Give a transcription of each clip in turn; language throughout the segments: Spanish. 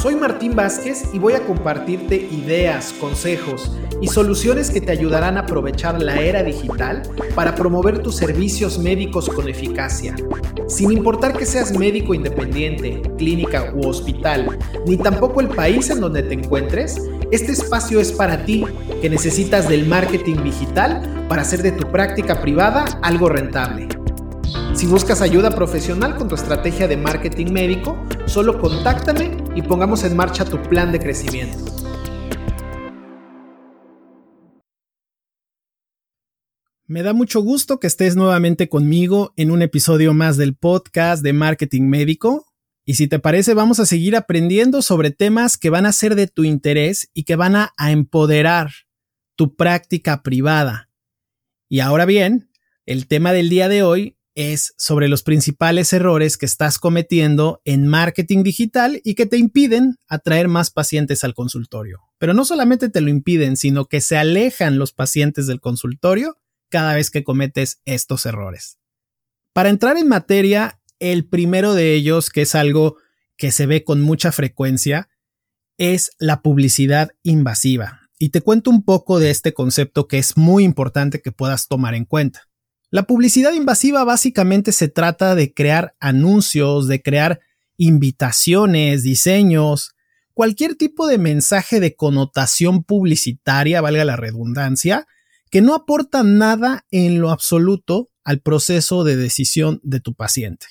Soy Martín Vázquez y voy a compartirte ideas, consejos y soluciones que te ayudarán a aprovechar la era digital para promover tus servicios médicos con eficacia. Sin importar que seas médico independiente, clínica u hospital, ni tampoco el país en donde te encuentres, este espacio es para ti que necesitas del marketing digital para hacer de tu práctica privada algo rentable. Si buscas ayuda profesional con tu estrategia de marketing médico, solo contáctame y pongamos en marcha tu plan de crecimiento. Me da mucho gusto que estés nuevamente conmigo en un episodio más del podcast de marketing médico. Y si te parece, vamos a seguir aprendiendo sobre temas que van a ser de tu interés y que van a, empoderar tu práctica privada. Y ahora bien, el tema del día de hoy es sobre los principales errores que estás cometiendo en marketing digital y que te impiden atraer más pacientes al consultorio. Pero no solamente te lo impiden, sino que se alejan los pacientes del consultorio cada vez que cometes estos errores. Para entrar en materia, el primero de ellos, que es algo que se ve con mucha frecuencia, es la publicidad invasiva. Y te cuento un poco de este concepto que es muy importante que puedas tomar en cuenta. La publicidad invasiva básicamente se trata de crear anuncios, de crear invitaciones, diseños, cualquier tipo de mensaje de connotación publicitaria, valga la redundancia, que no aporta nada en lo absoluto al proceso de decisión de tu paciente.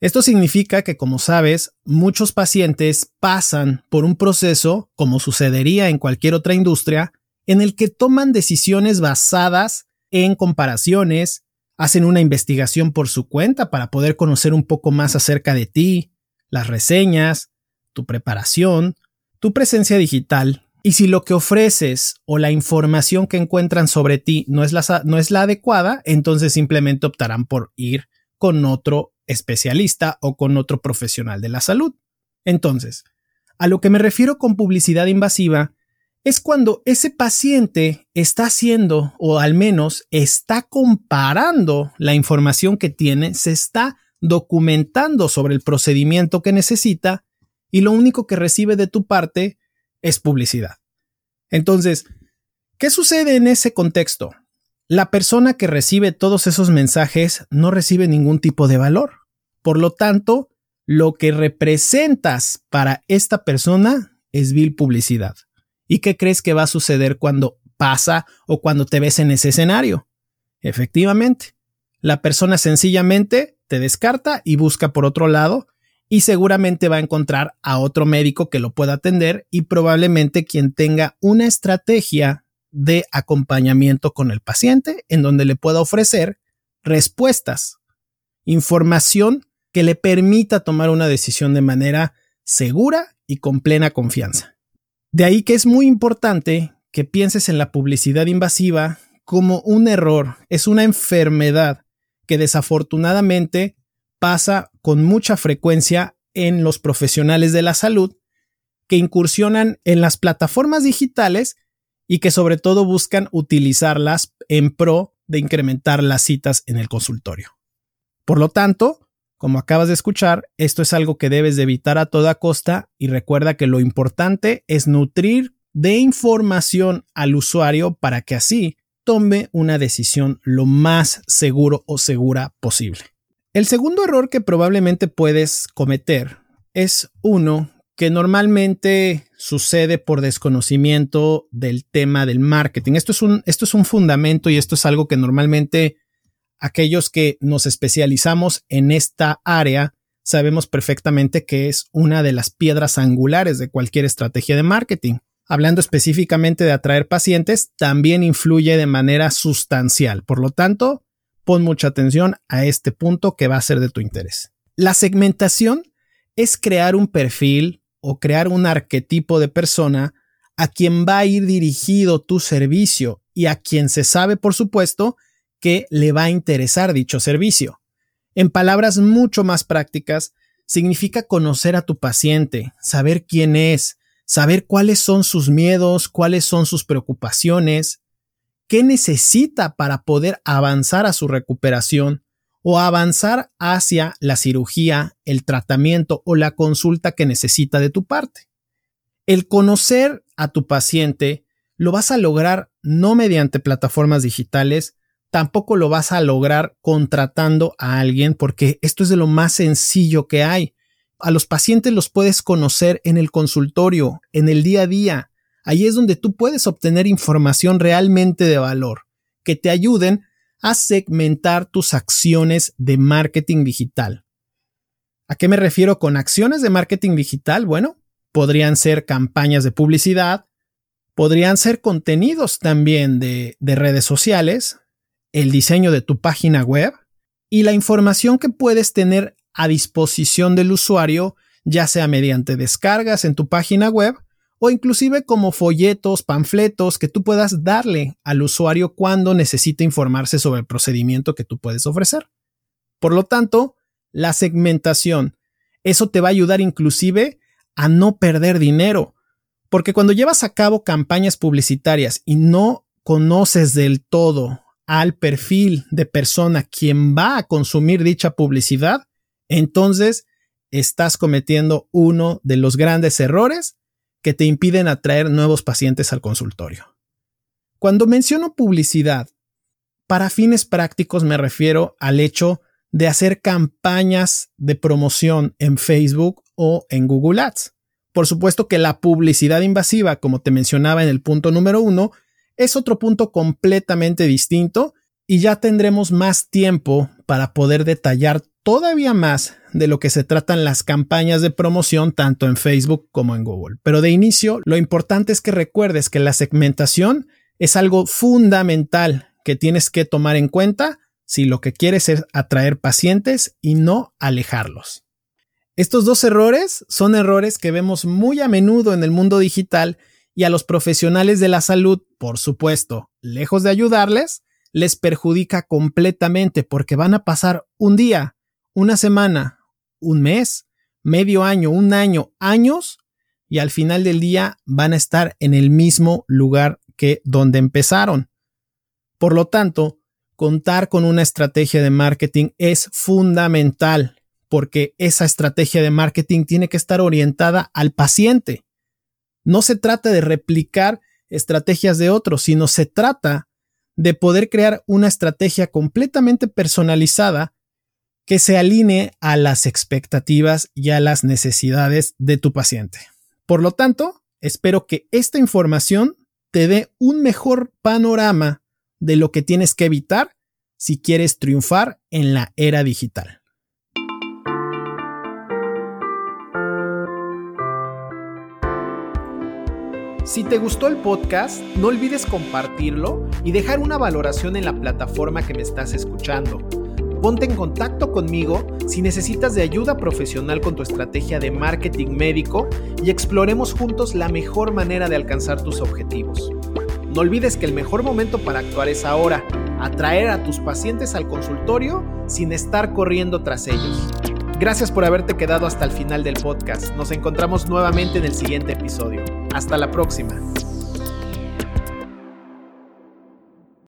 Esto significa que, como sabes, muchos pacientes pasan por un proceso, como sucedería en cualquier otra industria, en el que toman decisiones basadas en comparaciones, hacen una investigación por su cuenta para poder conocer un poco más acerca de ti, las reseñas, tu preparación, tu presencia digital. Y si lo que ofreces o la información que encuentran sobre ti no es la, no es la adecuada, entonces simplemente optarán por ir con otro especialista o con otro profesional de la salud. Entonces, a lo que me refiero con publicidad invasiva es cuando ese paciente está haciendo o al menos está comparando la información que tiene, se está documentando sobre el procedimiento que necesita y lo único que recibe de tu parte es publicidad. Entonces, ¿qué sucede en ese contexto? La persona que recibe todos esos mensajes no recibe ningún tipo de valor. Por lo tanto, lo que representas para esta persona es vil publicidad. ¿Y qué crees que va a suceder cuando pasa o cuando te ves en ese escenario? Efectivamente, la persona sencillamente te descarta y busca por otro lado y seguramente va a encontrar a otro médico que lo pueda atender y probablemente quien tenga una estrategia de acompañamiento con el paciente en donde le pueda ofrecer respuestas, información que le permita tomar una decisión de manera segura y con plena confianza. De ahí que es muy importante que pienses en la publicidad invasiva como un error, es una enfermedad que desafortunadamente pasa con mucha frecuencia en los profesionales de la salud que incursionan en las plataformas digitales y que sobre todo buscan utilizarlas en pro de incrementar las citas en el consultorio. Por lo tanto, como acabas de escuchar, esto es algo que debes de evitar a toda costa y recuerda que lo importante es nutrir de información al usuario para que así tome una decisión lo más seguro o segura posible. El segundo error que probablemente puedes cometer es uno que normalmente sucede por desconocimiento del tema del marketing. Esto es un, esto es un fundamento y esto es algo que normalmente aquellos que nos especializamos en esta área sabemos perfectamente que es una de las piedras angulares de cualquier estrategia de marketing. Hablando específicamente de atraer pacientes, también influye de manera sustancial. Por lo tanto, pon mucha atención a este punto que va a ser de tu interés. La segmentación es crear un perfil o crear un arquetipo de persona a quien va a ir dirigido tu servicio y a quien se sabe, por supuesto, que le va a interesar dicho servicio. En palabras mucho más prácticas, significa conocer a tu paciente, saber quién es, saber cuáles son sus miedos, cuáles son sus preocupaciones, qué necesita para poder avanzar a su recuperación o avanzar hacia la cirugía, el tratamiento o la consulta que necesita de tu parte. El conocer a tu paciente lo vas a lograr no mediante plataformas digitales, tampoco lo vas a lograr contratando a alguien porque esto es de lo más sencillo que hay. A los pacientes los puedes conocer en el consultorio, en el día a día. Ahí es donde tú puedes obtener información realmente de valor que te ayuden a segmentar tus acciones de marketing digital. ¿A qué me refiero con acciones de marketing digital? Bueno, podrían ser campañas de publicidad, podrían ser contenidos también de, de redes sociales, el diseño de tu página web y la información que puedes tener a disposición del usuario, ya sea mediante descargas en tu página web o inclusive como folletos, panfletos que tú puedas darle al usuario cuando necesite informarse sobre el procedimiento que tú puedes ofrecer. Por lo tanto, la segmentación, eso te va a ayudar inclusive a no perder dinero, porque cuando llevas a cabo campañas publicitarias y no conoces del todo al perfil de persona quien va a consumir dicha publicidad, entonces estás cometiendo uno de los grandes errores que te impiden atraer nuevos pacientes al consultorio. Cuando menciono publicidad, para fines prácticos me refiero al hecho de hacer campañas de promoción en Facebook o en Google Ads. Por supuesto que la publicidad invasiva, como te mencionaba en el punto número uno, es otro punto completamente distinto y ya tendremos más tiempo para poder detallar todavía más de lo que se tratan las campañas de promoción tanto en Facebook como en Google. Pero de inicio, lo importante es que recuerdes que la segmentación es algo fundamental que tienes que tomar en cuenta si lo que quieres es atraer pacientes y no alejarlos. Estos dos errores son errores que vemos muy a menudo en el mundo digital y a los profesionales de la salud, por supuesto, lejos de ayudarles, les perjudica completamente porque van a pasar un día, una semana, un mes, medio año, un año, años y al final del día van a estar en el mismo lugar que donde empezaron. Por lo tanto, contar con una estrategia de marketing es fundamental porque esa estrategia de marketing tiene que estar orientada al paciente. No se trata de replicar estrategias de otros, sino se trata de poder crear una estrategia completamente personalizada que se alinee a las expectativas y a las necesidades de tu paciente. Por lo tanto, espero que esta información te dé un mejor panorama de lo que tienes que evitar si quieres triunfar en la era digital. Si te gustó el podcast, no olvides compartirlo y dejar una valoración en la plataforma que me estás escuchando. Ponte en contacto conmigo si necesitas de ayuda profesional con tu estrategia de marketing médico y exploremos juntos la mejor manera de alcanzar tus objetivos. No olvides que el mejor momento para actuar es ahora, atraer a tus pacientes al consultorio sin estar corriendo tras ellos. Gracias por haberte quedado hasta el final del podcast. Nos encontramos nuevamente en el siguiente episodio. Hasta la próxima.